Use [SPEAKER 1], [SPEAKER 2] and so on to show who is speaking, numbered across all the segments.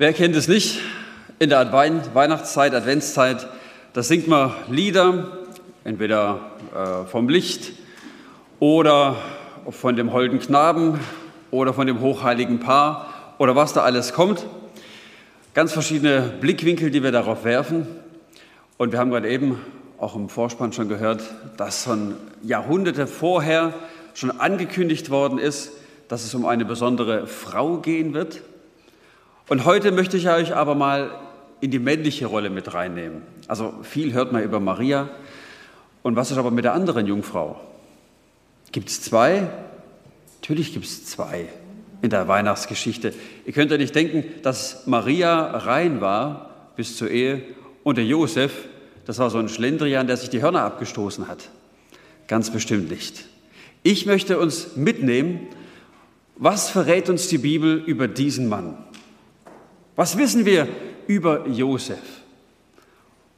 [SPEAKER 1] Wer kennt es nicht? In der Weihnachtszeit, Adventszeit, da singt man Lieder, entweder äh, vom Licht oder von dem holden Knaben oder von dem hochheiligen Paar oder was da alles kommt. Ganz verschiedene Blickwinkel, die wir darauf werfen. Und wir haben gerade eben auch im Vorspann schon gehört, dass schon Jahrhunderte vorher schon angekündigt worden ist, dass es um eine besondere Frau gehen wird. Und heute möchte ich euch aber mal in die männliche Rolle mit reinnehmen. Also viel hört man über Maria. Und was ist aber mit der anderen Jungfrau? Gibt es zwei? Natürlich gibt es zwei in der Weihnachtsgeschichte. Ihr könnt ja nicht denken, dass Maria rein war bis zur Ehe und der Josef, das war so ein Schlendrian, der sich die Hörner abgestoßen hat. Ganz bestimmt nicht. Ich möchte uns mitnehmen, was verrät uns die Bibel über diesen Mann? Was wissen wir über Josef?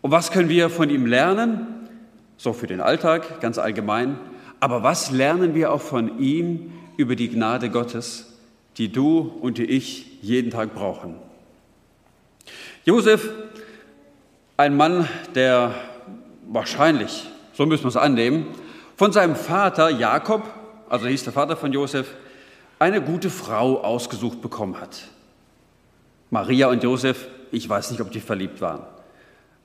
[SPEAKER 1] Und was können wir von ihm lernen? So für den Alltag, ganz allgemein. Aber was lernen wir auch von ihm über die Gnade Gottes, die du und die ich jeden Tag brauchen? Josef, ein Mann, der wahrscheinlich, so müssen wir es annehmen, von seinem Vater Jakob, also hieß der Vater von Josef, eine gute Frau ausgesucht bekommen hat. Maria und Josef, ich weiß nicht, ob die verliebt waren.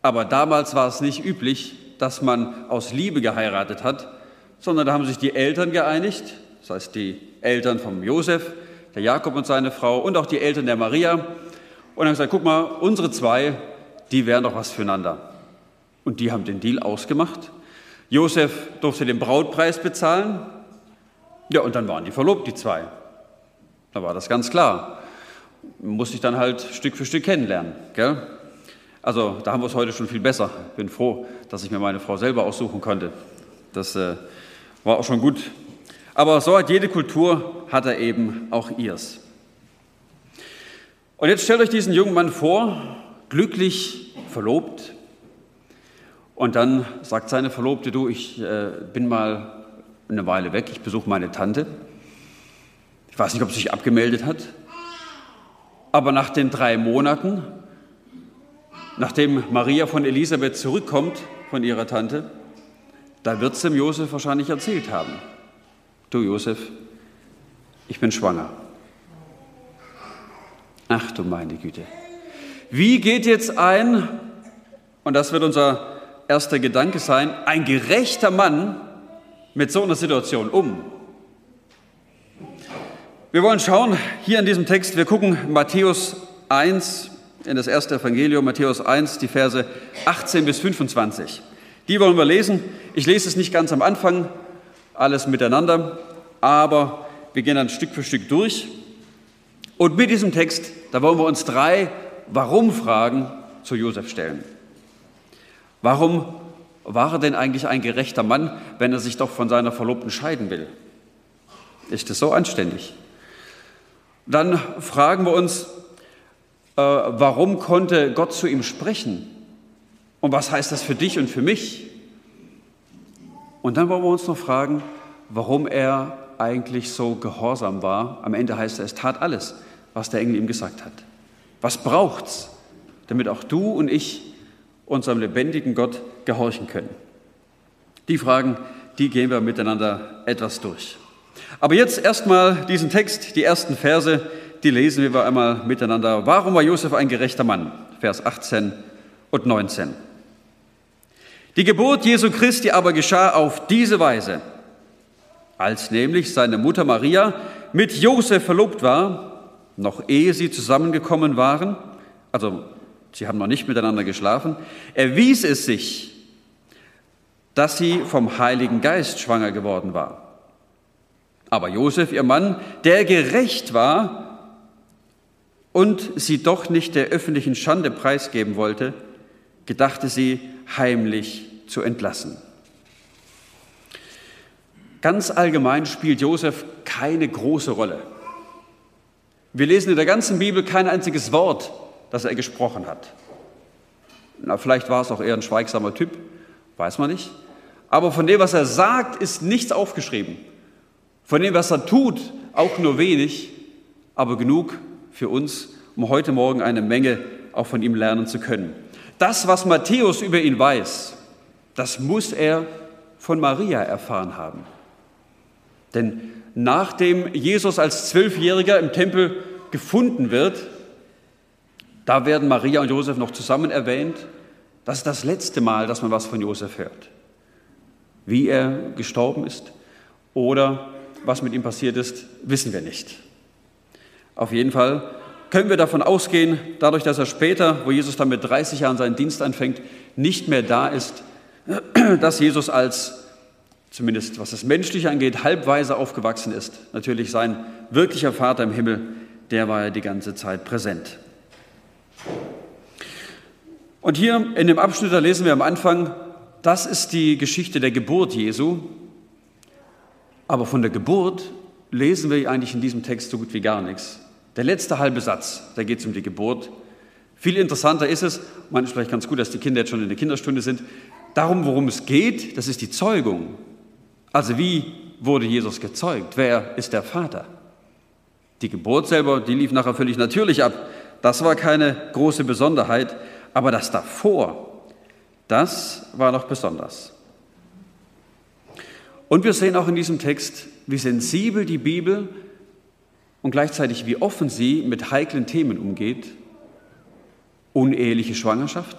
[SPEAKER 1] Aber damals war es nicht üblich, dass man aus Liebe geheiratet hat, sondern da haben sich die Eltern geeinigt, das heißt die Eltern von Josef, der Jakob und seine Frau und auch die Eltern der Maria und haben gesagt, guck mal, unsere zwei, die wären doch was füreinander. Und die haben den Deal ausgemacht. Josef durfte den Brautpreis bezahlen. Ja, und dann waren die verlobt, die zwei. Da war das ganz klar muss ich dann halt Stück für Stück kennenlernen. Gell? Also da haben wir es heute schon viel besser. Bin froh, dass ich mir meine Frau selber aussuchen konnte. Das äh, war auch schon gut. Aber so hat jede Kultur, hat er eben auch ihrs. Und jetzt stellt euch diesen jungen Mann vor, glücklich verlobt. Und dann sagt seine Verlobte, du, ich äh, bin mal eine Weile weg, ich besuche meine Tante. Ich weiß nicht, ob sie sich abgemeldet hat. Aber nach den drei Monaten, nachdem Maria von Elisabeth zurückkommt, von ihrer Tante, da wird es dem Josef wahrscheinlich erzählt haben. Du Josef, ich bin schwanger. Ach du meine Güte. Wie geht jetzt ein, und das wird unser erster Gedanke sein, ein gerechter Mann mit so einer Situation um? Wir wollen schauen hier in diesem Text, wir gucken Matthäus 1, in das erste Evangelium, Matthäus 1, die Verse 18 bis 25. Die wollen wir lesen. Ich lese es nicht ganz am Anfang, alles miteinander, aber wir gehen dann Stück für Stück durch. Und mit diesem Text, da wollen wir uns drei Warum-Fragen zu Josef stellen. Warum war er denn eigentlich ein gerechter Mann, wenn er sich doch von seiner Verlobten scheiden will? Ist das so anständig? Dann fragen wir uns, äh, warum konnte Gott zu ihm sprechen? Und was heißt das für dich und für mich? Und dann wollen wir uns noch fragen, warum er eigentlich so gehorsam war. Am Ende heißt er, es tat alles, was der Engel ihm gesagt hat. Was braucht's, damit auch du und ich unserem lebendigen Gott gehorchen können? Die Fragen, die gehen wir miteinander etwas durch. Aber jetzt erstmal diesen Text, die ersten Verse, die lesen wir einmal miteinander. Warum war Josef ein gerechter Mann? Vers 18 und 19. Die Geburt Jesu Christi aber geschah auf diese Weise, als nämlich seine Mutter Maria mit Josef verlobt war, noch ehe sie zusammengekommen waren, also sie haben noch nicht miteinander geschlafen, erwies es sich, dass sie vom Heiligen Geist schwanger geworden war. Aber Josef, ihr Mann, der gerecht war und sie doch nicht der öffentlichen Schande preisgeben wollte, gedachte sie heimlich zu entlassen. Ganz allgemein spielt Josef keine große Rolle. Wir lesen in der ganzen Bibel kein einziges Wort, das er gesprochen hat. Na, vielleicht war es auch eher ein schweigsamer Typ, weiß man nicht. Aber von dem, was er sagt, ist nichts aufgeschrieben. Von dem, was er tut, auch nur wenig, aber genug für uns, um heute Morgen eine Menge auch von ihm lernen zu können. Das, was Matthäus über ihn weiß, das muss er von Maria erfahren haben. Denn nachdem Jesus als Zwölfjähriger im Tempel gefunden wird, da werden Maria und Josef noch zusammen erwähnt. Das ist das letzte Mal, dass man was von Josef hört. Wie er gestorben ist oder was mit ihm passiert ist, wissen wir nicht. Auf jeden Fall können wir davon ausgehen, dadurch, dass er später, wo Jesus dann mit 30 Jahren seinen Dienst anfängt, nicht mehr da ist, dass Jesus als, zumindest was das Menschliche angeht, halbweise aufgewachsen ist. Natürlich sein wirklicher Vater im Himmel, der war ja die ganze Zeit präsent. Und hier in dem Abschnitt, da lesen wir am Anfang, das ist die Geschichte der Geburt Jesu. Aber von der Geburt lesen wir eigentlich in diesem Text so gut wie gar nichts. Der letzte halbe Satz, da geht es um die Geburt. Viel interessanter ist es, man ist vielleicht ganz gut, dass die Kinder jetzt schon in der Kinderstunde sind, darum, worum es geht, das ist die Zeugung. Also wie wurde Jesus gezeugt? Wer ist der Vater? Die Geburt selber, die lief nachher völlig natürlich ab. Das war keine große Besonderheit, aber das davor, das war noch besonders. Und wir sehen auch in diesem Text, wie sensibel die Bibel und gleichzeitig wie offen sie mit heiklen Themen umgeht. Uneheliche Schwangerschaft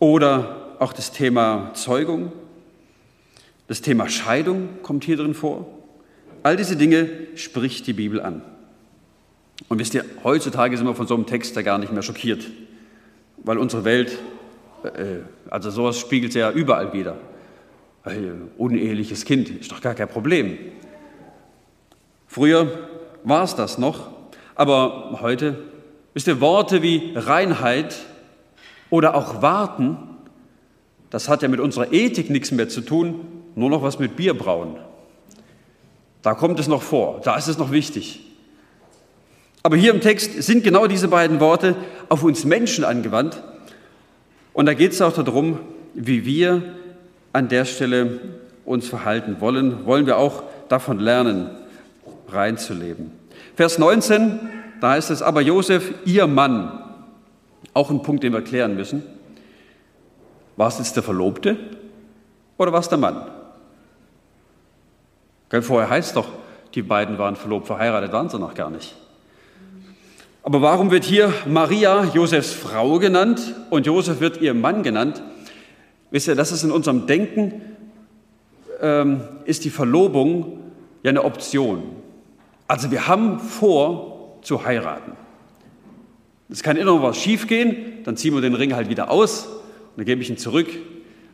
[SPEAKER 1] oder auch das Thema Zeugung, das Thema Scheidung kommt hier drin vor. All diese Dinge spricht die Bibel an. Und wisst ihr, heutzutage sind wir von so einem Text ja gar nicht mehr schockiert, weil unsere Welt, äh, also sowas spiegelt ja überall wieder. Ein uneheliches Kind ist doch gar kein Problem. Früher war es das noch, aber heute, wisst ihr, Worte wie Reinheit oder auch Warten, das hat ja mit unserer Ethik nichts mehr zu tun, nur noch was mit Bierbrauen. Da kommt es noch vor, da ist es noch wichtig. Aber hier im Text sind genau diese beiden Worte auf uns Menschen angewandt. Und da geht es auch darum, wie wir an der Stelle uns verhalten wollen. Wollen wir auch davon lernen, reinzuleben. Vers 19, da heißt es, aber Josef, ihr Mann, auch ein Punkt, den wir klären müssen. War es jetzt der Verlobte oder war es der Mann? Vorher heißt doch, die beiden waren verlobt, verheiratet waren sie noch gar nicht. Aber warum wird hier Maria Josefs Frau genannt und Josef wird ihr Mann genannt? Wisst ihr, das ist in unserem Denken, ähm, ist die Verlobung ja eine Option. Also wir haben vor zu heiraten. Es kann immer noch was schiefgehen, dann ziehen wir den Ring halt wieder aus und dann gebe ich ihn zurück.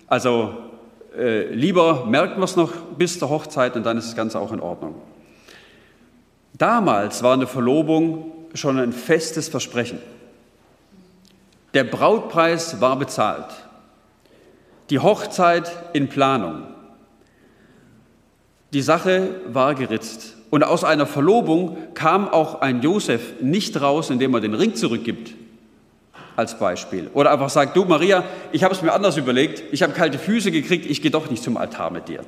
[SPEAKER 1] Also äh, lieber merken wir es noch bis zur Hochzeit und dann ist das Ganze auch in Ordnung. Damals war eine Verlobung schon ein festes Versprechen. Der Brautpreis war bezahlt. Die Hochzeit in Planung. Die Sache war geritzt. Und aus einer Verlobung kam auch ein Josef nicht raus, indem er den Ring zurückgibt, als Beispiel. Oder einfach sagt, du Maria, ich habe es mir anders überlegt, ich habe kalte Füße gekriegt, ich gehe doch nicht zum Altar mit dir.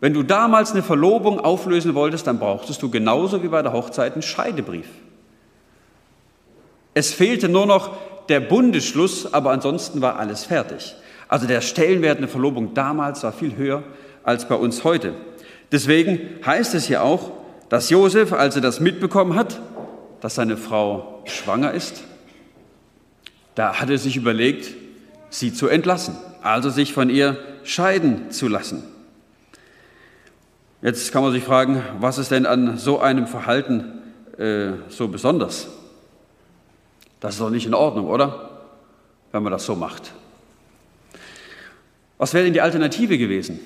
[SPEAKER 1] Wenn du damals eine Verlobung auflösen wolltest, dann brauchtest du genauso wie bei der Hochzeit einen Scheidebrief. Es fehlte nur noch der Bundesschluss, aber ansonsten war alles fertig. Also der Stellenwert einer Verlobung damals war viel höher als bei uns heute. Deswegen heißt es hier auch, dass Josef, als er das mitbekommen hat, dass seine Frau schwanger ist, da hat er sich überlegt, sie zu entlassen, also sich von ihr scheiden zu lassen. Jetzt kann man sich fragen, was ist denn an so einem Verhalten äh, so besonders? Das ist doch nicht in Ordnung, oder? Wenn man das so macht. Was wäre denn die Alternative gewesen?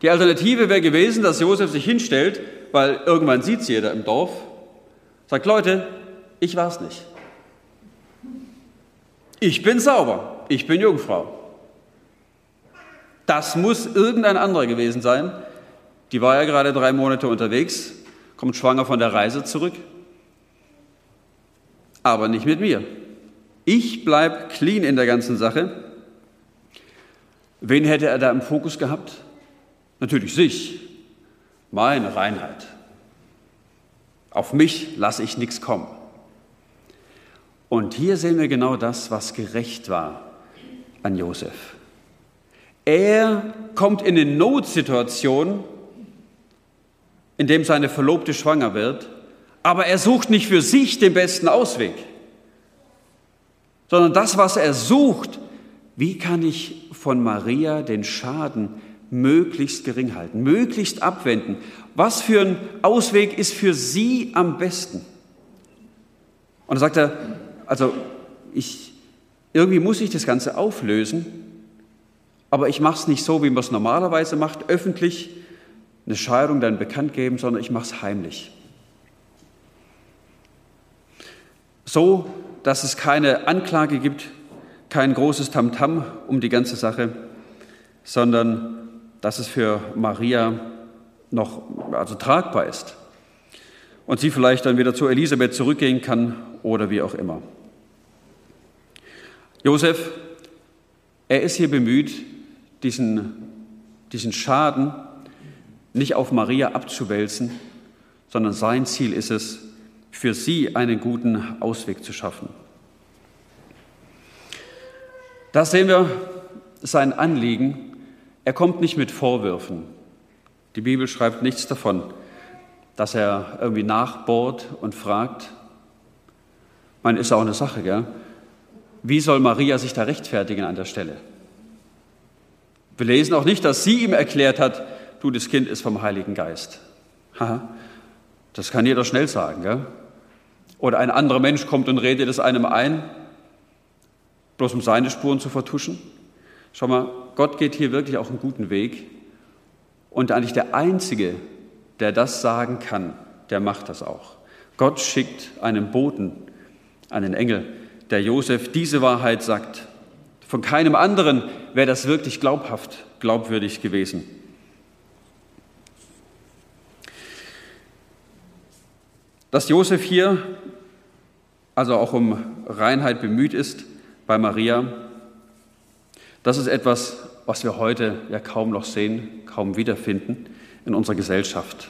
[SPEAKER 1] Die Alternative wäre gewesen, dass Josef sich hinstellt, weil irgendwann sieht es jeder im Dorf, sagt, Leute, ich war es nicht. Ich bin sauber, ich bin Jungfrau. Das muss irgendein anderer gewesen sein. Die war ja gerade drei Monate unterwegs, kommt schwanger von der Reise zurück. Aber nicht mit mir. Ich bleibe clean in der ganzen Sache. Wen hätte er da im Fokus gehabt? Natürlich sich, meine Reinheit. Auf mich lasse ich nichts kommen. Und hier sehen wir genau das, was gerecht war an Josef. Er kommt in eine Notsituation, in dem seine Verlobte schwanger wird, aber er sucht nicht für sich den besten Ausweg, sondern das, was er sucht, wie kann ich von Maria den Schaden möglichst gering halten, möglichst abwenden? Was für ein Ausweg ist für sie am besten? Und da sagt er, also ich, irgendwie muss ich das Ganze auflösen, aber ich mache es nicht so, wie man es normalerweise macht, öffentlich eine Scheidung dann bekannt geben, sondern ich mache es heimlich. So, dass es keine Anklage gibt, kein großes Tamtam -Tam um die ganze Sache, sondern dass es für Maria noch also tragbar ist und sie vielleicht dann wieder zu Elisabeth zurückgehen kann oder wie auch immer. Josef, er ist hier bemüht, diesen, diesen Schaden nicht auf Maria abzuwälzen, sondern sein Ziel ist es, für sie einen guten Ausweg zu schaffen. Da sehen wir sein Anliegen. Er kommt nicht mit Vorwürfen. Die Bibel schreibt nichts davon, dass er irgendwie nachbohrt und fragt. Man ist auch eine Sache, gell? Wie soll Maria sich da rechtfertigen an der Stelle? Wir lesen auch nicht, dass sie ihm erklärt hat, du, das Kind ist vom Heiligen Geist. Haha, das kann jeder schnell sagen. Gell? Oder ein anderer Mensch kommt und redet es einem ein, bloß um seine Spuren zu vertuschen. Schau mal, Gott geht hier wirklich auch einen guten Weg. Und eigentlich der Einzige, der das sagen kann, der macht das auch. Gott schickt einen Boten, einen Engel, der Josef diese Wahrheit sagt. Von keinem anderen wäre das wirklich glaubhaft, glaubwürdig gewesen. Dass Josef hier also auch um Reinheit bemüht ist bei Maria, das ist etwas, was wir heute ja kaum noch sehen, kaum wiederfinden in unserer Gesellschaft.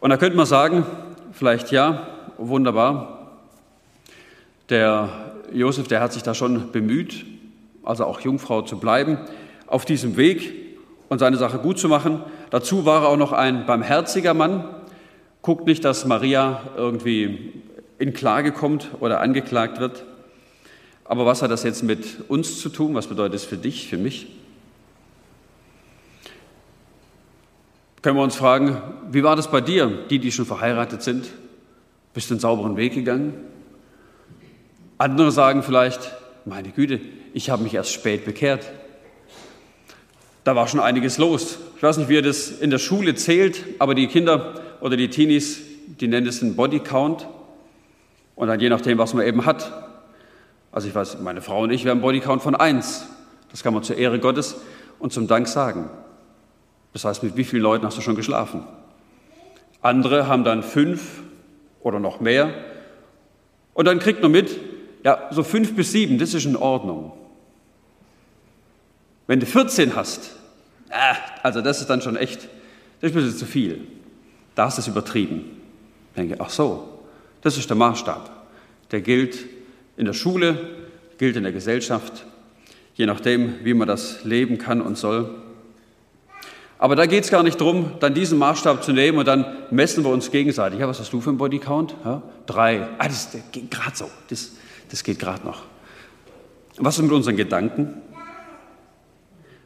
[SPEAKER 1] Und da könnte man sagen, vielleicht ja, wunderbar, der Josef, der hat sich da schon bemüht, also auch Jungfrau zu bleiben, auf diesem Weg und seine Sache gut zu machen. Dazu war er auch noch ein barmherziger Mann. Guckt nicht, dass Maria irgendwie in Klage kommt oder angeklagt wird. Aber was hat das jetzt mit uns zu tun? Was bedeutet es für dich, für mich? Können wir uns fragen, wie war das bei dir, die, die schon verheiratet sind? Bist du einen sauberen Weg gegangen? Andere sagen vielleicht, meine Güte, ich habe mich erst spät bekehrt. Da war schon einiges los. Ich weiß nicht, wie ihr das in der Schule zählt, aber die Kinder oder die Teenies, die nennen es einen Bodycount. Und dann je nachdem, was man eben hat. Also ich weiß, meine Frau und ich, wir haben einen Bodycount von eins. Das kann man zur Ehre Gottes und zum Dank sagen. Das heißt, mit wie vielen Leuten hast du schon geschlafen? Andere haben dann fünf oder noch mehr. Und dann kriegt man mit, ja, so fünf bis sieben, das ist in Ordnung. Wenn du 14 hast, also das ist dann schon echt, das ist ein bisschen zu viel. Da ist es übertrieben. Ich denke, ach so, das ist der Maßstab. Der gilt in der Schule, gilt in der Gesellschaft, je nachdem, wie man das leben kann und soll. Aber da geht es gar nicht darum, dann diesen Maßstab zu nehmen und dann messen wir uns gegenseitig. Ja, was hast du für einen Bodycount? Ja, drei. Ah, das geht gerade so. Das, das geht gerade noch. Was ist mit unseren Gedanken?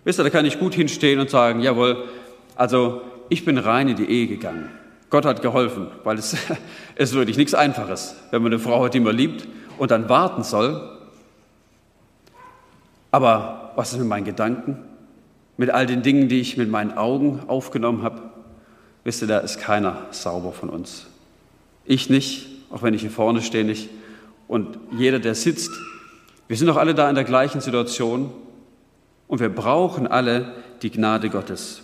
[SPEAKER 1] Wisst ihr, da kann ich gut hinstehen und sagen, jawohl, also ich bin rein in die Ehe gegangen. Gott hat geholfen, weil es ist wirklich nichts Einfaches, wenn man eine Frau hat, die man liebt und dann warten soll. Aber was ist mit meinen Gedanken? Mit all den Dingen, die ich mit meinen Augen aufgenommen habe? Wisst ihr, da ist keiner sauber von uns. Ich nicht, auch wenn ich hier vorne stehe nicht und jeder, der sitzt. Wir sind doch alle da in der gleichen Situation und wir brauchen alle die Gnade Gottes.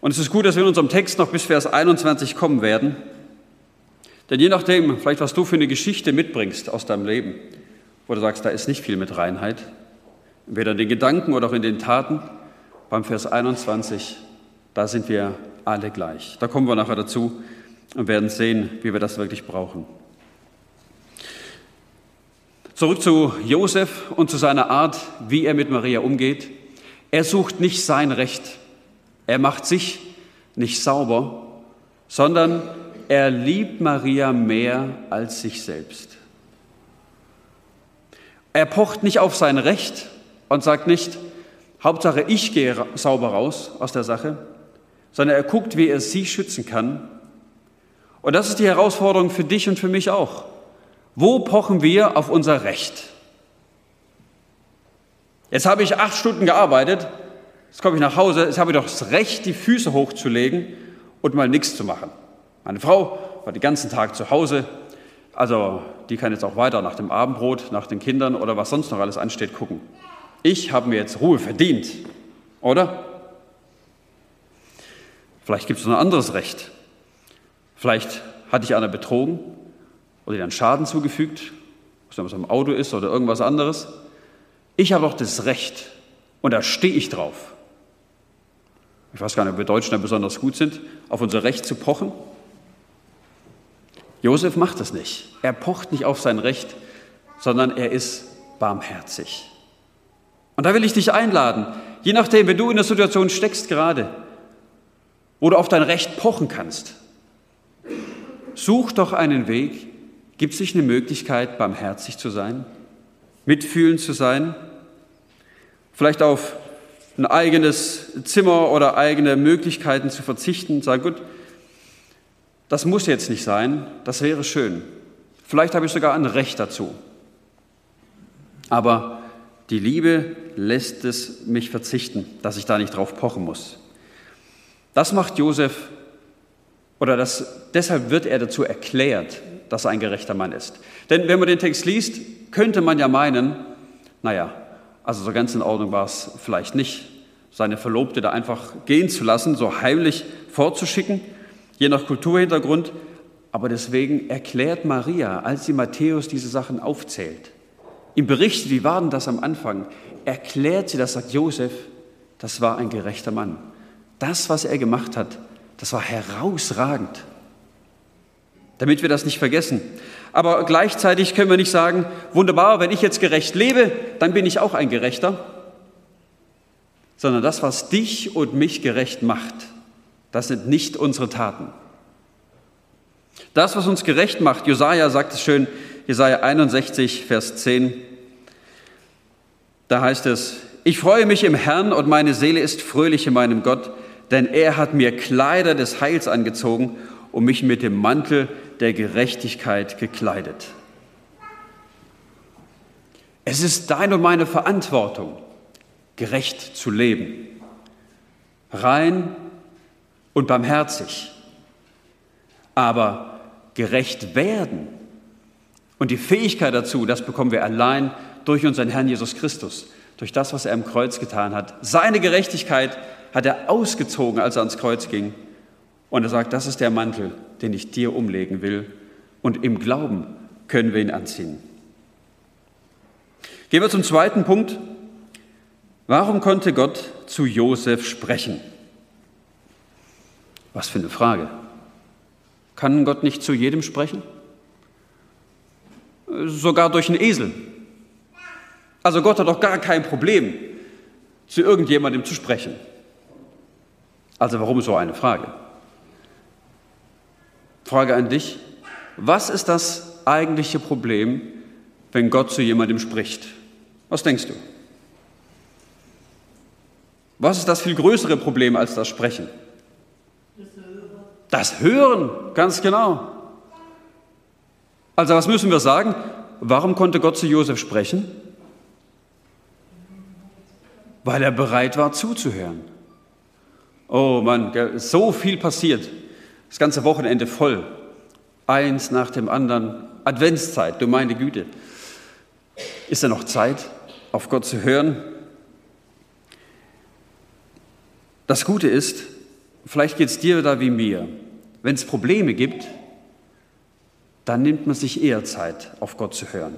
[SPEAKER 1] Und es ist gut, dass wir in unserem Text noch bis Vers 21 kommen werden. Denn je nachdem, vielleicht was du für eine Geschichte mitbringst aus deinem Leben, wo du sagst, da ist nicht viel mit Reinheit, weder in den Gedanken oder auch in den Taten, beim Vers 21, da sind wir alle gleich. Da kommen wir nachher dazu. und werden sehen, wie wir das wirklich brauchen. Zurück zu Josef und zu seiner Art, wie er mit Maria umgeht. Er sucht nicht sein Recht. Er macht sich nicht sauber, sondern er liebt Maria mehr als sich selbst. Er pocht nicht auf sein Recht und sagt nicht, Hauptsache ich gehe sauber raus aus der Sache, sondern er guckt, wie er sie schützen kann. Und das ist die Herausforderung für dich und für mich auch. Wo pochen wir auf unser Recht? Jetzt habe ich acht Stunden gearbeitet, jetzt komme ich nach Hause, jetzt habe ich doch das Recht, die Füße hochzulegen und mal nichts zu machen. Meine Frau war den ganzen Tag zu Hause, also die kann jetzt auch weiter nach dem Abendbrot, nach den Kindern oder was sonst noch alles ansteht gucken. Ich habe mir jetzt Ruhe verdient, oder? Vielleicht gibt es noch ein anderes Recht. Vielleicht hatte ich einer betrogen oder ihr einen Schaden zugefügt, ob es im Auto ist oder irgendwas anderes. Ich habe doch das Recht und da stehe ich drauf. Ich weiß gar nicht, ob wir Deutschen da besonders gut sind, auf unser Recht zu pochen. Josef macht das nicht. Er pocht nicht auf sein Recht, sondern er ist barmherzig. Und da will ich dich einladen, je nachdem, wenn du in der Situation steckst gerade, wo du auf dein Recht pochen kannst, such doch einen Weg, Gibt es nicht eine Möglichkeit, barmherzig zu sein, mitfühlend zu sein, vielleicht auf ein eigenes Zimmer oder eigene Möglichkeiten zu verzichten, sagen, gut, das muss jetzt nicht sein, das wäre schön. Vielleicht habe ich sogar ein Recht dazu. Aber die Liebe lässt es mich verzichten, dass ich da nicht drauf pochen muss. Das macht Josef, oder das, deshalb wird er dazu erklärt, dass er ein gerechter Mann ist. Denn wenn man den Text liest, könnte man ja meinen, naja, also so ganz in Ordnung war es vielleicht nicht, seine Verlobte da einfach gehen zu lassen, so heimlich vorzuschicken, je nach Kulturhintergrund. Aber deswegen erklärt Maria, als sie Matthäus diese Sachen aufzählt, im Bericht, wie war denn das am Anfang, erklärt sie das, sagt Josef, das war ein gerechter Mann. Das, was er gemacht hat, das war herausragend damit wir das nicht vergessen. Aber gleichzeitig können wir nicht sagen, wunderbar, wenn ich jetzt gerecht lebe, dann bin ich auch ein Gerechter, sondern das, was dich und mich gerecht macht, das sind nicht unsere Taten. Das, was uns gerecht macht, Jesaja sagt es schön, Jesaja 61, Vers 10, da heißt es, ich freue mich im Herrn und meine Seele ist fröhlich in meinem Gott, denn er hat mir Kleider des Heils angezogen und mich mit dem Mantel der Gerechtigkeit gekleidet. Es ist deine und meine Verantwortung, gerecht zu leben, rein und barmherzig, aber gerecht werden und die Fähigkeit dazu, das bekommen wir allein durch unseren Herrn Jesus Christus, durch das, was er im Kreuz getan hat. Seine Gerechtigkeit hat er ausgezogen, als er ans Kreuz ging. Und er sagt, das ist der Mantel, den ich dir umlegen will. Und im Glauben können wir ihn anziehen. Gehen wir zum zweiten Punkt. Warum konnte Gott zu Josef sprechen? Was für eine Frage. Kann Gott nicht zu jedem sprechen? Sogar durch einen Esel. Also Gott hat doch gar kein Problem, zu irgendjemandem zu sprechen. Also warum so eine Frage? Frage an dich, was ist das eigentliche Problem, wenn Gott zu jemandem spricht? Was denkst du? Was ist das viel größere Problem als das Sprechen? Das Hören, ganz genau. Also was müssen wir sagen? Warum konnte Gott zu Josef sprechen? Weil er bereit war zuzuhören. Oh Mann, so viel passiert das ganze Wochenende voll. Eins nach dem anderen. Adventszeit, du meine Güte. Ist da noch Zeit, auf Gott zu hören? Das Gute ist, vielleicht geht es dir da wie mir. Wenn es Probleme gibt, dann nimmt man sich eher Zeit, auf Gott zu hören.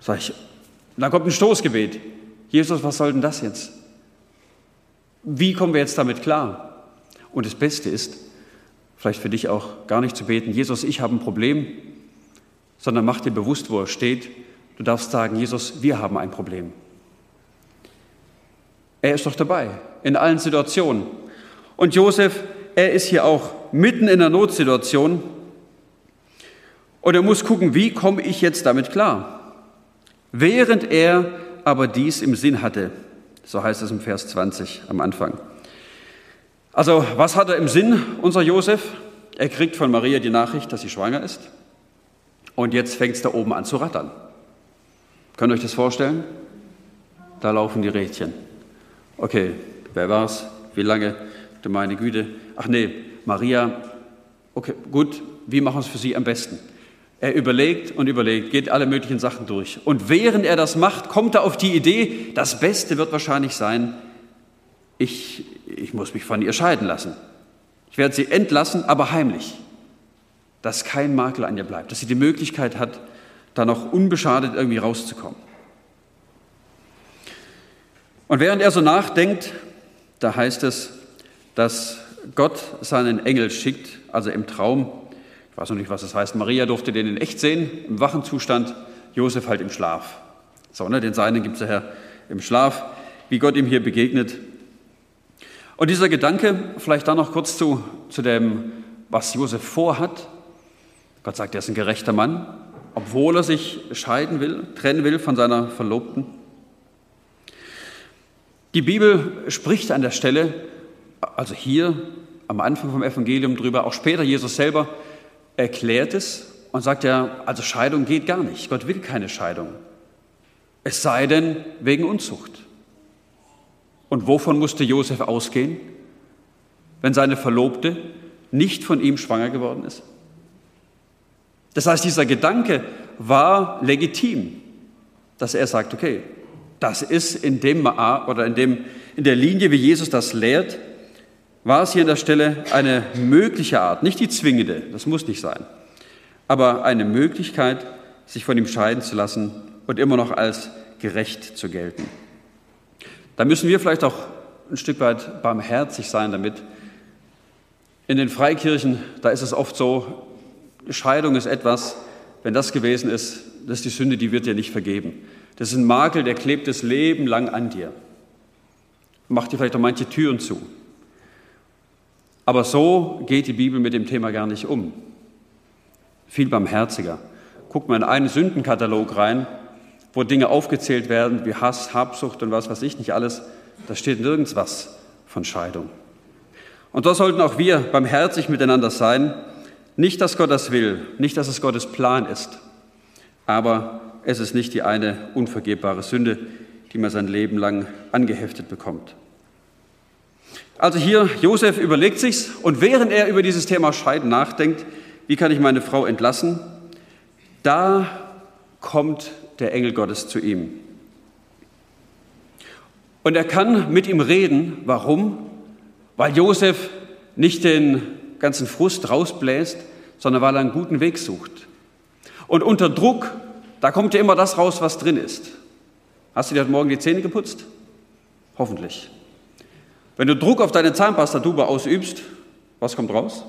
[SPEAKER 1] Sag ich, dann kommt ein Stoßgebet. Jesus, was soll denn das jetzt? Wie kommen wir jetzt damit klar? Und das Beste ist, vielleicht für dich auch gar nicht zu beten, Jesus, ich habe ein Problem, sondern mach dir bewusst, wo er steht. Du darfst sagen, Jesus, wir haben ein Problem. Er ist doch dabei, in allen Situationen. Und Josef, er ist hier auch mitten in der Notsituation. Und er muss gucken, wie komme ich jetzt damit klar? Während er aber dies im Sinn hatte, so heißt es im Vers 20 am Anfang. Also, was hat er im Sinn, unser Josef? Er kriegt von Maria die Nachricht, dass sie schwanger ist. Und jetzt fängt es da oben an zu rattern. Könnt ihr euch das vorstellen? Da laufen die Rädchen. Okay, wer war's? Wie lange? Du meine Güte. Ach nee, Maria. Okay, gut, wie machen wir es für sie am besten? Er überlegt und überlegt, geht alle möglichen Sachen durch. Und während er das macht, kommt er auf die Idee, das Beste wird wahrscheinlich sein, ich, ich muss mich von ihr scheiden lassen. Ich werde sie entlassen, aber heimlich, dass kein Makel an ihr bleibt, dass sie die Möglichkeit hat, da noch unbeschadet irgendwie rauszukommen. Und während er so nachdenkt, da heißt es, dass Gott seinen Engel schickt, also im Traum. Ich weiß noch nicht, was das heißt. Maria durfte den in echt sehen, im wachen Zustand, Josef halt im Schlaf. So, ne, den Seinen gibt es ja im Schlaf, wie Gott ihm hier begegnet. Und dieser Gedanke, vielleicht dann noch kurz zu, zu dem, was Josef vorhat. Gott sagt, er ist ein gerechter Mann, obwohl er sich scheiden will, trennen will von seiner Verlobten. Die Bibel spricht an der Stelle, also hier am Anfang vom Evangelium drüber, auch später Jesus selber erklärt es und sagt ja, also Scheidung geht gar nicht. Gott will keine Scheidung. Es sei denn wegen Unzucht. Und wovon musste Josef ausgehen, wenn seine Verlobte nicht von ihm schwanger geworden ist? Das heißt, dieser Gedanke war legitim, dass er sagt, okay, das ist in dem oder in, dem, in der Linie, wie Jesus das lehrt, war es hier an der Stelle eine mögliche Art, nicht die zwingende, das muss nicht sein, aber eine Möglichkeit, sich von ihm scheiden zu lassen und immer noch als gerecht zu gelten. Da müssen wir vielleicht auch ein Stück weit barmherzig sein damit. In den Freikirchen, da ist es oft so, Scheidung ist etwas, wenn das gewesen ist, das ist die Sünde, die wird dir nicht vergeben. Das ist ein Makel, der klebt das Leben lang an dir. Macht dir vielleicht auch manche Türen zu. Aber so geht die Bibel mit dem Thema gar nicht um. Viel barmherziger. Guck mal in einen Sündenkatalog rein, wo Dinge aufgezählt werden wie Hass, Habsucht und was weiß ich nicht alles. Da steht nirgends was von Scheidung. Und da sollten auch wir barmherzig miteinander sein. Nicht, dass Gott das will, nicht, dass es Gottes Plan ist, aber es ist nicht die eine unvergebbare Sünde, die man sein Leben lang angeheftet bekommt. Also hier, Josef überlegt sich's und während er über dieses Thema Scheiden nachdenkt, wie kann ich meine Frau entlassen, da kommt der Engel Gottes zu ihm. Und er kann mit ihm reden. Warum? Weil Josef nicht den ganzen Frust rausbläst, sondern weil er einen guten Weg sucht. Und unter Druck da kommt ja immer das raus, was drin ist. Hast du dir heute Morgen die Zähne geputzt? Hoffentlich. Wenn du Druck auf deine Zahnpastatube ausübst, was kommt raus?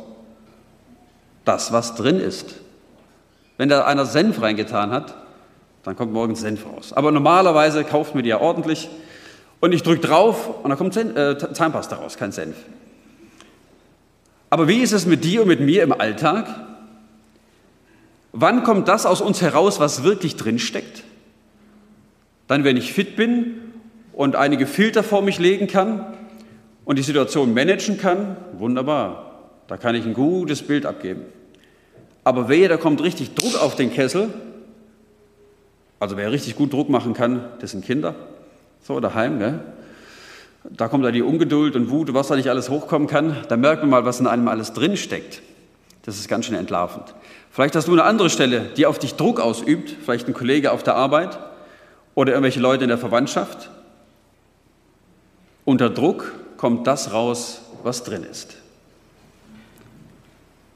[SPEAKER 1] Das, was drin ist. Wenn da einer Senf reingetan hat, dann kommt morgen Senf raus. Aber normalerweise kauft mir die ja ordentlich und ich drücke drauf und dann kommt Senf, äh, Zahnpasta raus, kein Senf. Aber wie ist es mit dir und mit mir im Alltag? Wann kommt das aus uns heraus, was wirklich drinsteckt? Dann, wenn ich fit bin und einige Filter vor mich legen kann und die Situation managen kann, wunderbar. Da kann ich ein gutes Bild abgeben. Aber wehe, da kommt richtig Druck auf den Kessel. Also wer richtig gut Druck machen kann, das sind Kinder. So daheim, gell? Da kommt da die Ungeduld und Wut, was da nicht alles hochkommen kann. Da merkt man mal, was in einem alles drinsteckt. Das ist ganz schön entlarvend. Vielleicht hast du eine andere Stelle, die auf dich Druck ausübt, vielleicht ein Kollege auf der Arbeit oder irgendwelche Leute in der Verwandtschaft. Unter Druck kommt das raus, was drin ist.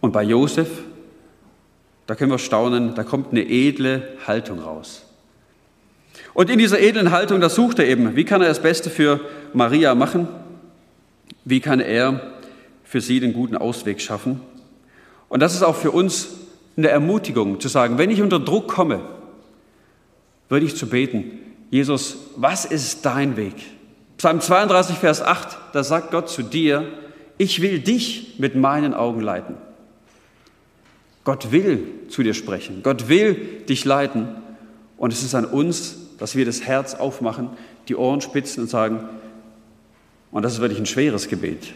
[SPEAKER 1] Und bei Josef, da können wir staunen, da kommt eine edle Haltung raus. Und in dieser edlen Haltung, da sucht er eben, wie kann er das Beste für Maria machen? Wie kann er für sie den guten Ausweg schaffen? Und das ist auch für uns eine Ermutigung zu sagen, wenn ich unter Druck komme, würde ich zu beten, Jesus, was ist dein Weg? Psalm 32, Vers 8, da sagt Gott zu dir, ich will dich mit meinen Augen leiten. Gott will zu dir sprechen. Gott will dich leiten. Und es ist an uns, dass wir das Herz aufmachen, die Ohren spitzen und sagen, und das ist wirklich ein schweres Gebet.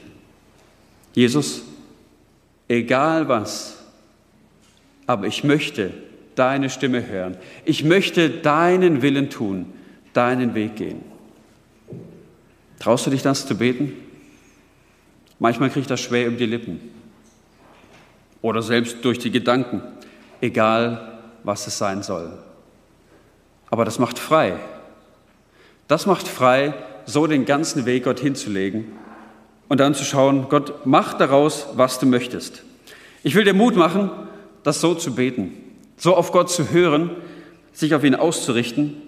[SPEAKER 1] Jesus, egal was, aber ich möchte deine Stimme hören. Ich möchte deinen Willen tun, deinen Weg gehen. Traust du dich das zu beten? Manchmal kriegt das schwer über die Lippen oder selbst durch die Gedanken, egal was es sein soll. Aber das macht frei. Das macht frei, so den ganzen Weg Gott hinzulegen und dann zu schauen, Gott, mach daraus, was du möchtest. Ich will dir Mut machen, das so zu beten, so auf Gott zu hören, sich auf ihn auszurichten.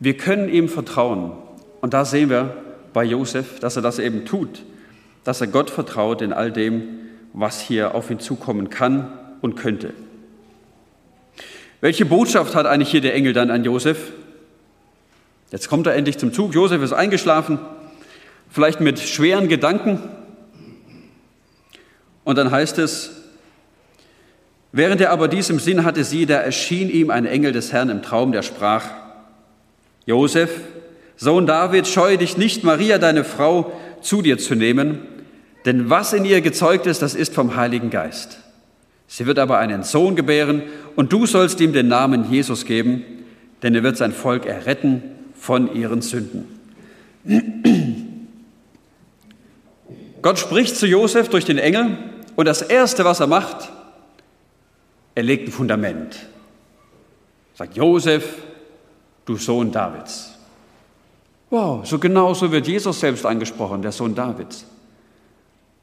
[SPEAKER 1] Wir können ihm vertrauen. Und da sehen wir bei Josef, dass er das eben tut, dass er Gott vertraut in all dem, was hier auf ihn zukommen kann und könnte. Welche Botschaft hat eigentlich hier der Engel dann an Josef? Jetzt kommt er endlich zum Zug. Josef ist eingeschlafen, vielleicht mit schweren Gedanken. Und dann heißt es, während er aber dies im Sinn hatte, siehe, da erschien ihm ein Engel des Herrn im Traum, der sprach, Josef, Sohn David, scheue dich nicht, Maria, deine Frau, zu dir zu nehmen, denn was in ihr gezeugt ist, das ist vom Heiligen Geist. Sie wird aber einen Sohn gebären und du sollst ihm den Namen Jesus geben, denn er wird sein Volk erretten von ihren Sünden. Gott spricht zu Josef durch den Engel und das Erste, was er macht, er legt ein Fundament. Er sagt, Josef, du Sohn Davids. Wow, so genau so wird Jesus selbst angesprochen, der Sohn Davids.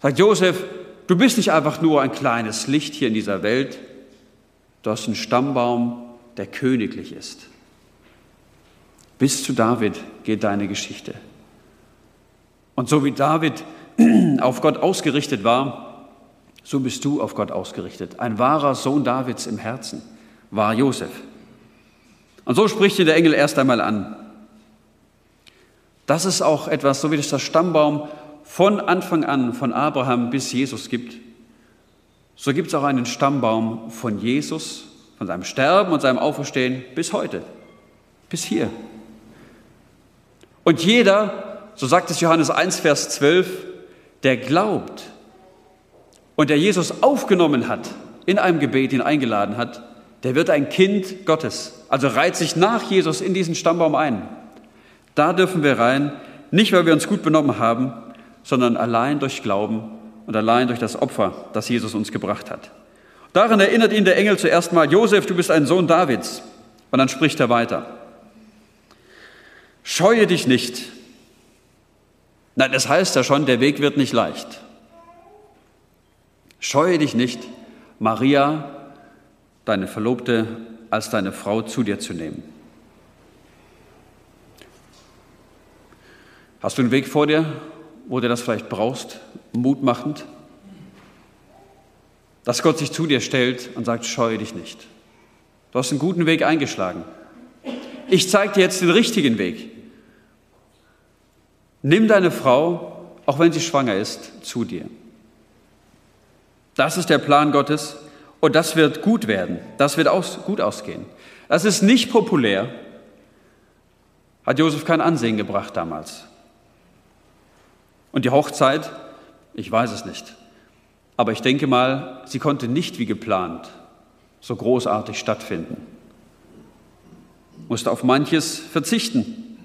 [SPEAKER 1] Sagt Josef, du bist nicht einfach nur ein kleines Licht hier in dieser Welt, du hast einen Stammbaum, der königlich ist. Bis zu David geht deine Geschichte. Und so wie David auf Gott ausgerichtet war, so bist du auf Gott ausgerichtet. Ein wahrer Sohn Davids im Herzen war Josef. Und so spricht ihn der Engel erst einmal an. Das ist auch etwas, so wie der Stammbaum von Anfang an, von Abraham bis Jesus gibt, so gibt es auch einen Stammbaum von Jesus, von seinem Sterben und seinem Auferstehen bis heute, bis hier. Und jeder, so sagt es Johannes 1, Vers 12, der glaubt und der Jesus aufgenommen hat, in einem Gebet ihn eingeladen hat, der wird ein Kind Gottes. Also reiht sich nach Jesus in diesen Stammbaum ein. Da dürfen wir rein, nicht weil wir uns gut benommen haben, sondern allein durch Glauben und allein durch das Opfer, das Jesus uns gebracht hat. Daran erinnert ihn der Engel zuerst mal, Josef, du bist ein Sohn Davids. Und dann spricht er weiter. Scheue dich nicht. Nein, das heißt ja schon, der Weg wird nicht leicht. Scheue dich nicht, Maria, deine Verlobte, als deine Frau zu dir zu nehmen. Hast du einen Weg vor dir, wo du das vielleicht brauchst, mutmachend, dass Gott sich zu dir stellt und sagt, scheue dich nicht. Du hast einen guten Weg eingeschlagen. Ich zeige dir jetzt den richtigen Weg. Nimm deine Frau, auch wenn sie schwanger ist, zu dir. Das ist der Plan Gottes und das wird gut werden. Das wird aus, gut ausgehen. Das ist nicht populär. Hat Josef kein Ansehen gebracht damals. Und die Hochzeit, ich weiß es nicht. Aber ich denke mal, sie konnte nicht wie geplant so großartig stattfinden. Musste auf manches verzichten.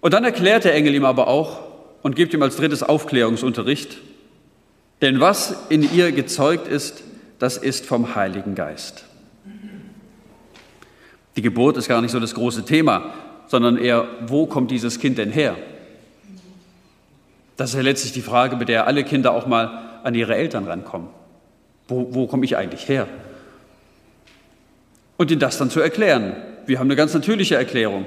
[SPEAKER 1] Und dann erklärt der Engel ihm aber auch und gibt ihm als drittes Aufklärungsunterricht, denn was in ihr gezeugt ist, das ist vom Heiligen Geist. Die Geburt ist gar nicht so das große Thema, sondern eher, wo kommt dieses Kind denn her? Das ist ja letztlich die Frage, mit der alle Kinder auch mal an ihre Eltern rankommen. Wo, wo komme ich eigentlich her? Und ihnen das dann zu erklären. Wir haben eine ganz natürliche Erklärung.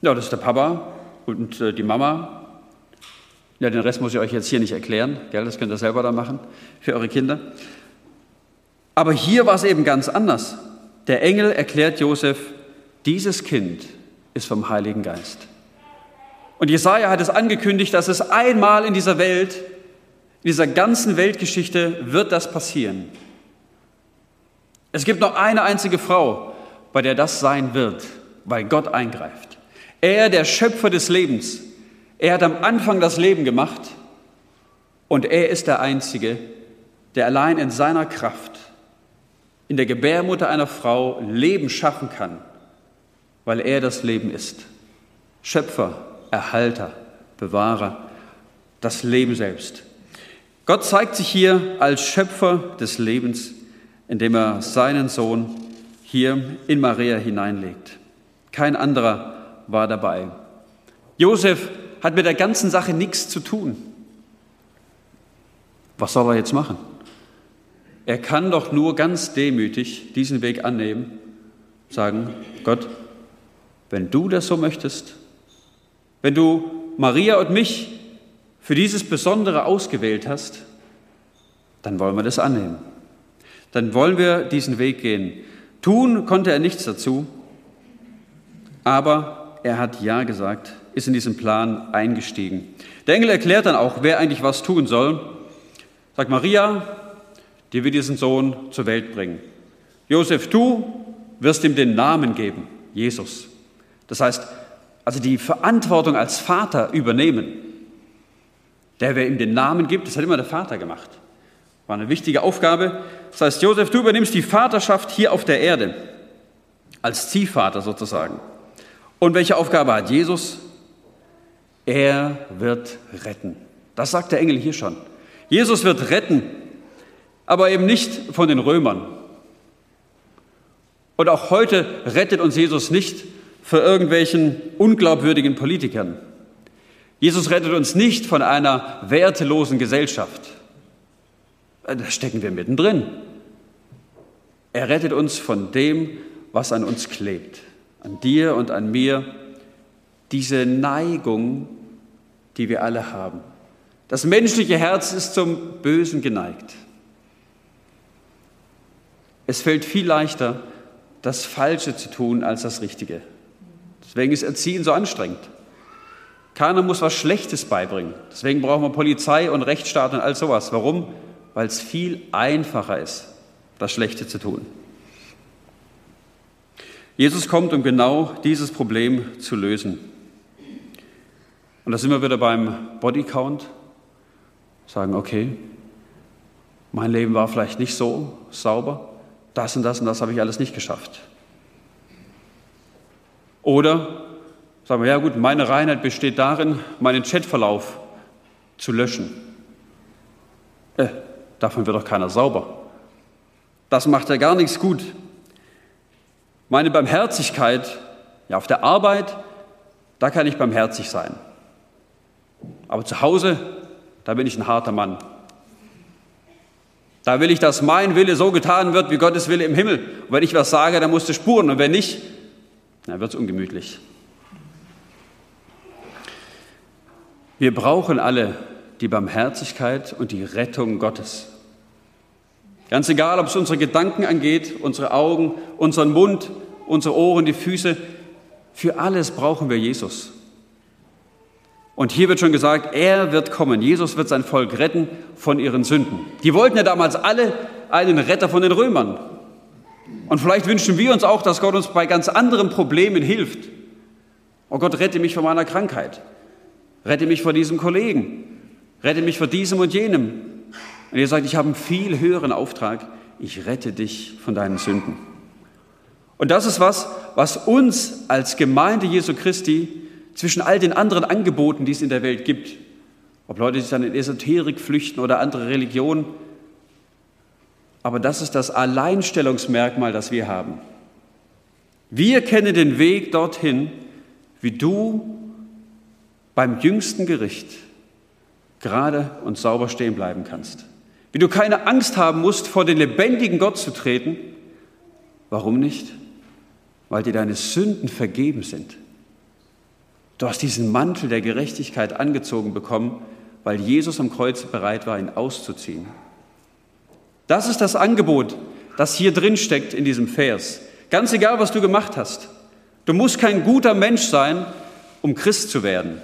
[SPEAKER 1] Ja, das ist der Papa und äh, die Mama. Ja, den Rest muss ich euch jetzt hier nicht erklären, gell? das könnt ihr selber da machen für eure Kinder. Aber hier war es eben ganz anders. Der Engel erklärt Josef, dieses Kind ist vom Heiligen Geist. Und Jesaja hat es angekündigt, dass es einmal in dieser Welt, in dieser ganzen Weltgeschichte wird das passieren. Es gibt noch eine einzige Frau, bei der das sein wird, weil Gott eingreift. Er, der Schöpfer des Lebens, er hat am Anfang das Leben gemacht und er ist der Einzige, der allein in seiner Kraft in der Gebärmutter einer Frau Leben schaffen kann, weil er das Leben ist. Schöpfer, Erhalter, Bewahrer, das Leben selbst. Gott zeigt sich hier als Schöpfer des Lebens, indem er seinen Sohn hier in Maria hineinlegt. Kein anderer war dabei. Josef hat mit der ganzen Sache nichts zu tun. Was soll er jetzt machen? Er kann doch nur ganz demütig diesen Weg annehmen, sagen, Gott, wenn du das so möchtest, wenn du Maria und mich für dieses Besondere ausgewählt hast, dann wollen wir das annehmen. Dann wollen wir diesen Weg gehen. Tun konnte er nichts dazu, aber er hat Ja gesagt, ist in diesen Plan eingestiegen. Der Engel erklärt dann auch, wer eigentlich was tun soll. Sagt Maria, die wird diesen Sohn zur Welt bringen. Josef, du wirst ihm den Namen geben, Jesus. Das heißt, also die Verantwortung als Vater übernehmen. Der, wer ihm den Namen gibt, das hat immer der Vater gemacht. War eine wichtige Aufgabe. Das heißt, Josef, du übernimmst die Vaterschaft hier auf der Erde, als Ziehvater sozusagen. Und welche Aufgabe hat Jesus? Er wird retten. Das sagt der Engel hier schon. Jesus wird retten, aber eben nicht von den Römern. Und auch heute rettet uns Jesus nicht für irgendwelchen unglaubwürdigen Politikern. Jesus rettet uns nicht von einer wertelosen Gesellschaft. Da stecken wir mittendrin. Er rettet uns von dem, was an uns klebt, an dir und an mir, diese Neigung, die wir alle haben. Das menschliche Herz ist zum Bösen geneigt. Es fällt viel leichter, das Falsche zu tun als das Richtige. Deswegen ist Erziehen so anstrengend. Keiner muss was Schlechtes beibringen. Deswegen brauchen wir Polizei und Rechtsstaat und all sowas. Warum? Weil es viel einfacher ist, das Schlechte zu tun. Jesus kommt, um genau dieses Problem zu lösen. Und da sind wir wieder beim Bodycount. Sagen, okay, mein Leben war vielleicht nicht so sauber, das und das und das habe ich alles nicht geschafft. Oder sagen wir, ja gut, meine Reinheit besteht darin, meinen Chatverlauf zu löschen. Äh, davon wird doch keiner sauber. Das macht ja gar nichts gut. Meine Barmherzigkeit, ja, auf der Arbeit, da kann ich barmherzig sein. Aber zu Hause, da bin ich ein harter Mann. Da will ich, dass mein Wille so getan wird, wie Gottes Wille im Himmel. Und wenn ich was sage, dann musst du spuren. Und wenn nicht, dann wird es ungemütlich. Wir brauchen alle die Barmherzigkeit und die Rettung Gottes. Ganz egal, ob es unsere Gedanken angeht, unsere Augen, unseren Mund, unsere Ohren, die Füße, für alles brauchen wir Jesus. Und hier wird schon gesagt, er wird kommen. Jesus wird sein Volk retten von ihren Sünden. Die wollten ja damals alle einen Retter von den Römern. Und vielleicht wünschen wir uns auch, dass Gott uns bei ganz anderen Problemen hilft. Oh Gott, rette mich von meiner Krankheit. Rette mich vor diesem Kollegen. Rette mich vor diesem und jenem. Und ihr sagt, ich habe einen viel höheren Auftrag. Ich rette dich von deinen Sünden. Und das ist was, was uns als Gemeinde Jesu Christi zwischen all den anderen Angeboten, die es in der Welt gibt, ob Leute sich dann in Esoterik flüchten oder andere Religionen, aber das ist das Alleinstellungsmerkmal, das wir haben. Wir kennen den Weg dorthin, wie du beim jüngsten Gericht gerade und sauber stehen bleiben kannst. Wie du keine Angst haben musst, vor den lebendigen Gott zu treten. Warum nicht? Weil dir deine Sünden vergeben sind. Du hast diesen Mantel der Gerechtigkeit angezogen bekommen, weil Jesus am Kreuz bereit war, ihn auszuziehen. Das ist das Angebot, das hier drin steckt in diesem Vers. Ganz egal, was du gemacht hast. Du musst kein guter Mensch sein, um Christ zu werden,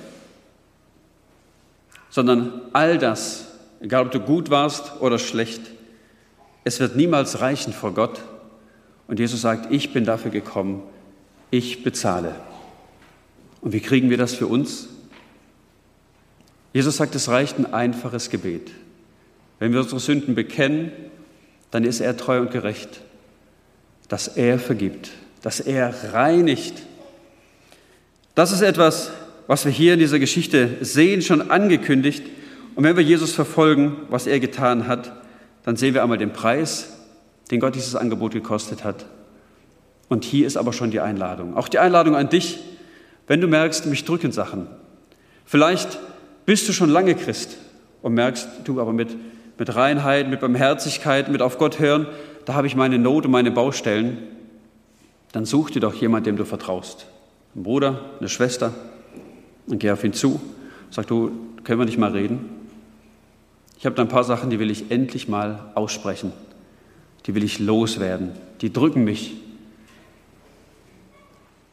[SPEAKER 1] sondern all das, egal ob du gut warst oder schlecht, es wird niemals reichen vor Gott. Und Jesus sagt, ich bin dafür gekommen, ich bezahle. Und wie kriegen wir das für uns? Jesus sagt, es reicht ein einfaches Gebet. Wenn wir unsere Sünden bekennen, dann ist er treu und gerecht, dass er vergibt, dass er reinigt. Das ist etwas, was wir hier in dieser Geschichte sehen, schon angekündigt. Und wenn wir Jesus verfolgen, was er getan hat, dann sehen wir einmal den Preis, den Gott dieses Angebot gekostet hat. Und hier ist aber schon die Einladung. Auch die Einladung an dich, wenn du merkst, mich drücken Sachen. Vielleicht bist du schon lange Christ und merkst, du aber mit, mit Reinheit, mit Barmherzigkeit, mit auf Gott hören, da habe ich meine Not und meine Baustellen, dann such dir doch jemand, dem du vertraust. Ein Bruder, eine Schwester, und geh auf ihn zu, sag du, können wir nicht mal reden? Ich habe da ein paar Sachen, die will ich endlich mal aussprechen. Die will ich loswerden. Die drücken mich.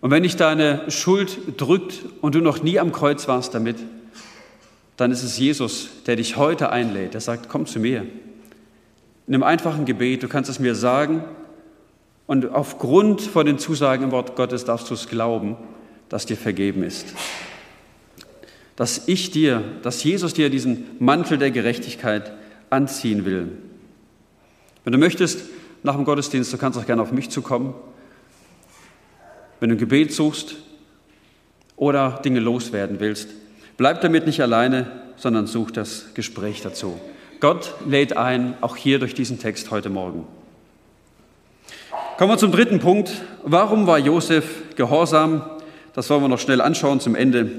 [SPEAKER 1] Und wenn dich deine Schuld drückt und du noch nie am Kreuz warst damit, dann ist es Jesus, der dich heute einlädt. Der sagt, komm zu mir. In einem einfachen Gebet, du kannst es mir sagen und aufgrund von den Zusagen im Wort Gottes darfst du es glauben, dass dir vergeben ist. Dass ich dir, dass Jesus dir diesen Mantel der Gerechtigkeit anziehen will. Wenn du möchtest, nach dem Gottesdienst, du kannst auch gerne auf mich zukommen wenn du ein Gebet suchst oder Dinge loswerden willst. Bleib damit nicht alleine, sondern such das Gespräch dazu. Gott lädt ein, auch hier durch diesen Text heute Morgen. Kommen wir zum dritten Punkt. Warum war Josef gehorsam? Das wollen wir noch schnell anschauen zum Ende.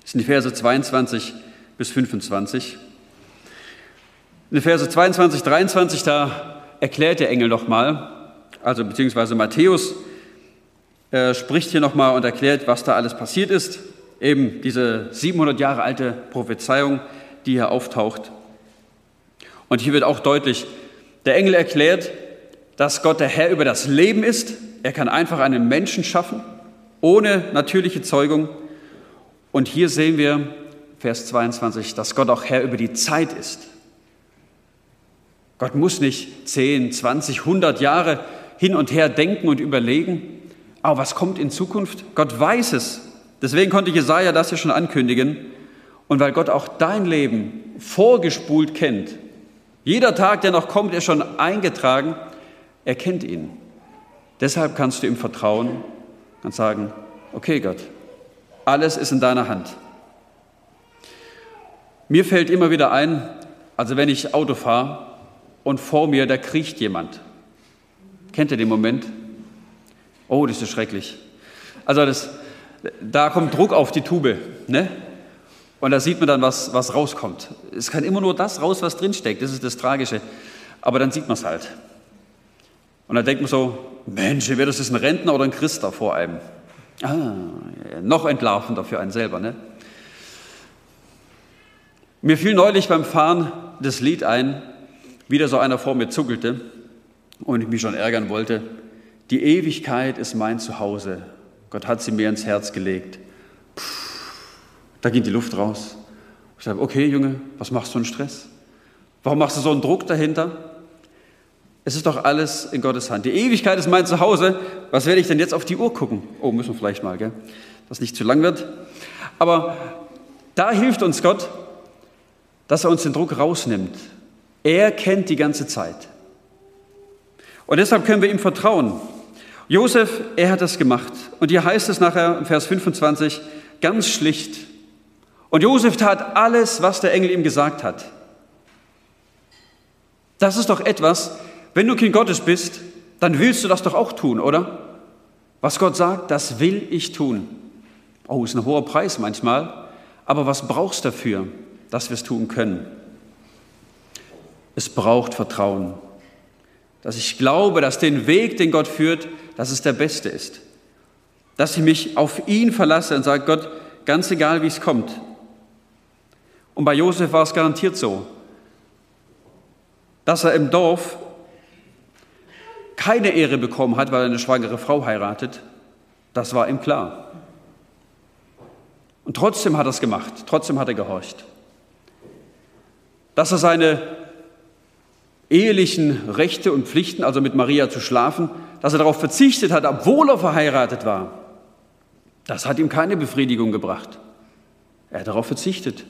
[SPEAKER 1] Das sind die Verse 22 bis 25. In den Verse 22, 23, da erklärt der Engel nochmal, also beziehungsweise Matthäus, er spricht hier nochmal und erklärt, was da alles passiert ist. Eben diese 700 Jahre alte Prophezeiung, die hier auftaucht. Und hier wird auch deutlich, der Engel erklärt, dass Gott der Herr über das Leben ist. Er kann einfach einen Menschen schaffen, ohne natürliche Zeugung. Und hier sehen wir, Vers 22, dass Gott auch Herr über die Zeit ist. Gott muss nicht 10, 20, 100 Jahre hin und her denken und überlegen, aber was kommt in Zukunft? Gott weiß es. Deswegen konnte Jesaja das ja schon ankündigen. Und weil Gott auch dein Leben vorgespult kennt, jeder Tag, der noch kommt, ist schon eingetragen, er kennt ihn. Deshalb kannst du ihm vertrauen und sagen, okay Gott, alles ist in deiner Hand. Mir fällt immer wieder ein, also wenn ich Auto fahre und vor mir, da kriecht jemand. Kennt ihr den Moment? Oh, das ist schrecklich. Also das, da kommt Druck auf die Tube, ne? Und da sieht man dann, was, was rauskommt. Es kann immer nur das raus, was drinsteckt. Das ist das Tragische. Aber dann sieht man es halt. Und dann denkt man so, Mensch, wer das ist ein Rentner oder ein Christ da vor einem. Ah, noch entlarvender für einen selber. Ne? Mir fiel neulich beim Fahren das Lied ein, wie da so einer vor mir zuckelte und ich mich schon ärgern wollte. Die Ewigkeit ist mein Zuhause. Gott hat sie mir ins Herz gelegt. Puh, da ging die Luft raus. Ich sage, okay, Junge, was machst du einen Stress? Warum machst du so einen Druck dahinter? Es ist doch alles in Gottes Hand. Die Ewigkeit ist mein Zuhause. Was werde ich denn jetzt auf die Uhr gucken? Oh, müssen wir vielleicht mal, gell? Dass nicht zu lang wird. Aber da hilft uns Gott, dass er uns den Druck rausnimmt. Er kennt die ganze Zeit. Und deshalb können wir ihm vertrauen. Josef, er hat das gemacht. Und hier heißt es nachher im Vers 25 ganz schlicht. Und Josef tat alles, was der Engel ihm gesagt hat. Das ist doch etwas, wenn du Kind Gottes bist, dann willst du das doch auch tun, oder? Was Gott sagt, das will ich tun. Oh, ist ein hoher Preis manchmal, aber was brauchst du dafür, dass wir es tun können? Es braucht Vertrauen dass ich glaube, dass den Weg, den Gott führt, dass es der beste ist. Dass ich mich auf ihn verlasse und sage, Gott, ganz egal, wie es kommt. Und bei Josef war es garantiert so, dass er im Dorf keine Ehre bekommen hat, weil er eine schwangere Frau heiratet, das war ihm klar. Und trotzdem hat er es gemacht, trotzdem hat er gehorcht. Dass er seine ehelichen Rechte und Pflichten, also mit Maria zu schlafen, dass er darauf verzichtet hat, obwohl er verheiratet war, das hat ihm keine Befriedigung gebracht. Er hat darauf verzichtet.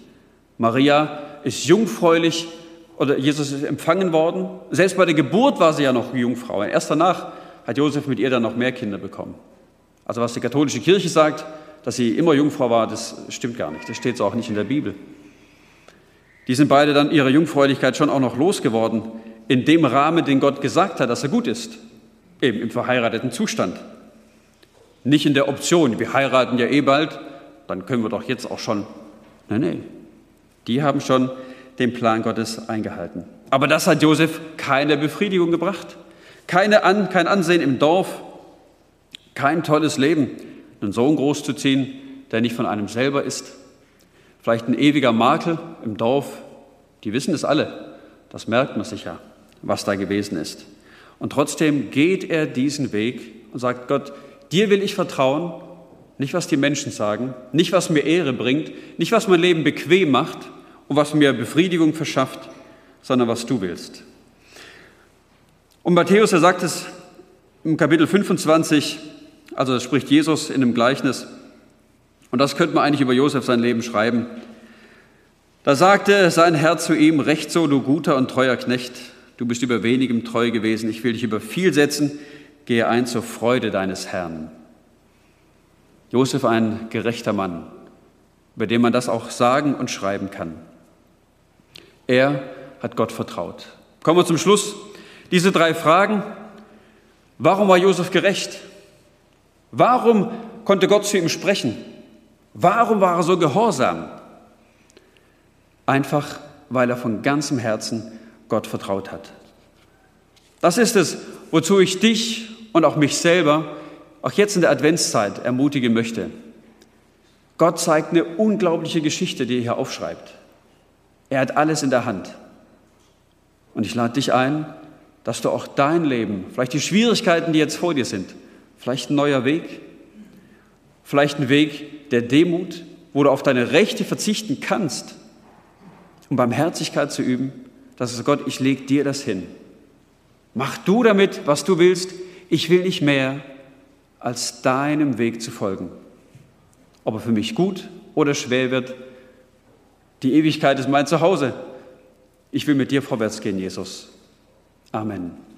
[SPEAKER 1] Maria ist jungfräulich oder Jesus ist empfangen worden. Selbst bei der Geburt war sie ja noch Jungfrau. Erst danach hat Josef mit ihr dann noch mehr Kinder bekommen. Also was die katholische Kirche sagt, dass sie immer Jungfrau war, das stimmt gar nicht. Das steht so auch nicht in der Bibel. Die sind beide dann ihre Jungfräulichkeit schon auch noch losgeworden, in dem Rahmen, den Gott gesagt hat, dass er gut ist, eben im verheirateten Zustand. Nicht in der Option, wir heiraten ja eh bald, dann können wir doch jetzt auch schon. Nein, nein. Die haben schon den Plan Gottes eingehalten. Aber das hat Josef keine Befriedigung gebracht. Keine An, kein Ansehen im Dorf, kein tolles Leben, einen Sohn großzuziehen, der nicht von einem selber ist. Vielleicht ein ewiger Makel im Dorf. Die wissen es alle. Das merkt man sich ja, was da gewesen ist. Und trotzdem geht er diesen Weg und sagt, Gott, dir will ich vertrauen, nicht was die Menschen sagen, nicht was mir Ehre bringt, nicht was mein Leben bequem macht und was mir Befriedigung verschafft, sondern was du willst. Und Matthäus, er sagt es im Kapitel 25, also das spricht Jesus in einem Gleichnis, und das könnte man eigentlich über Josef sein Leben schreiben. Da sagte sein Herr zu ihm, recht so, du guter und treuer Knecht, du bist über wenigem treu gewesen, ich will dich über viel setzen, gehe ein zur Freude deines Herrn. Josef ein gerechter Mann, über den man das auch sagen und schreiben kann. Er hat Gott vertraut. Kommen wir zum Schluss. Diese drei Fragen. Warum war Josef gerecht? Warum konnte Gott zu ihm sprechen? Warum war er so gehorsam? Einfach, weil er von ganzem Herzen Gott vertraut hat. Das ist es, wozu ich dich und auch mich selber auch jetzt in der Adventszeit ermutigen möchte. Gott zeigt eine unglaubliche Geschichte, die er hier aufschreibt. Er hat alles in der Hand. Und ich lade dich ein, dass du auch dein Leben, vielleicht die Schwierigkeiten, die jetzt vor dir sind, vielleicht ein neuer Weg, vielleicht ein Weg der Demut, wo du auf deine Rechte verzichten kannst, um Barmherzigkeit zu üben, dass es Gott, ich lege dir das hin. Mach du damit, was du willst. Ich will nicht mehr, als deinem Weg zu folgen. Ob er für mich gut oder schwer wird, die Ewigkeit ist mein Zuhause. Ich will mit dir vorwärts gehen, Jesus. Amen.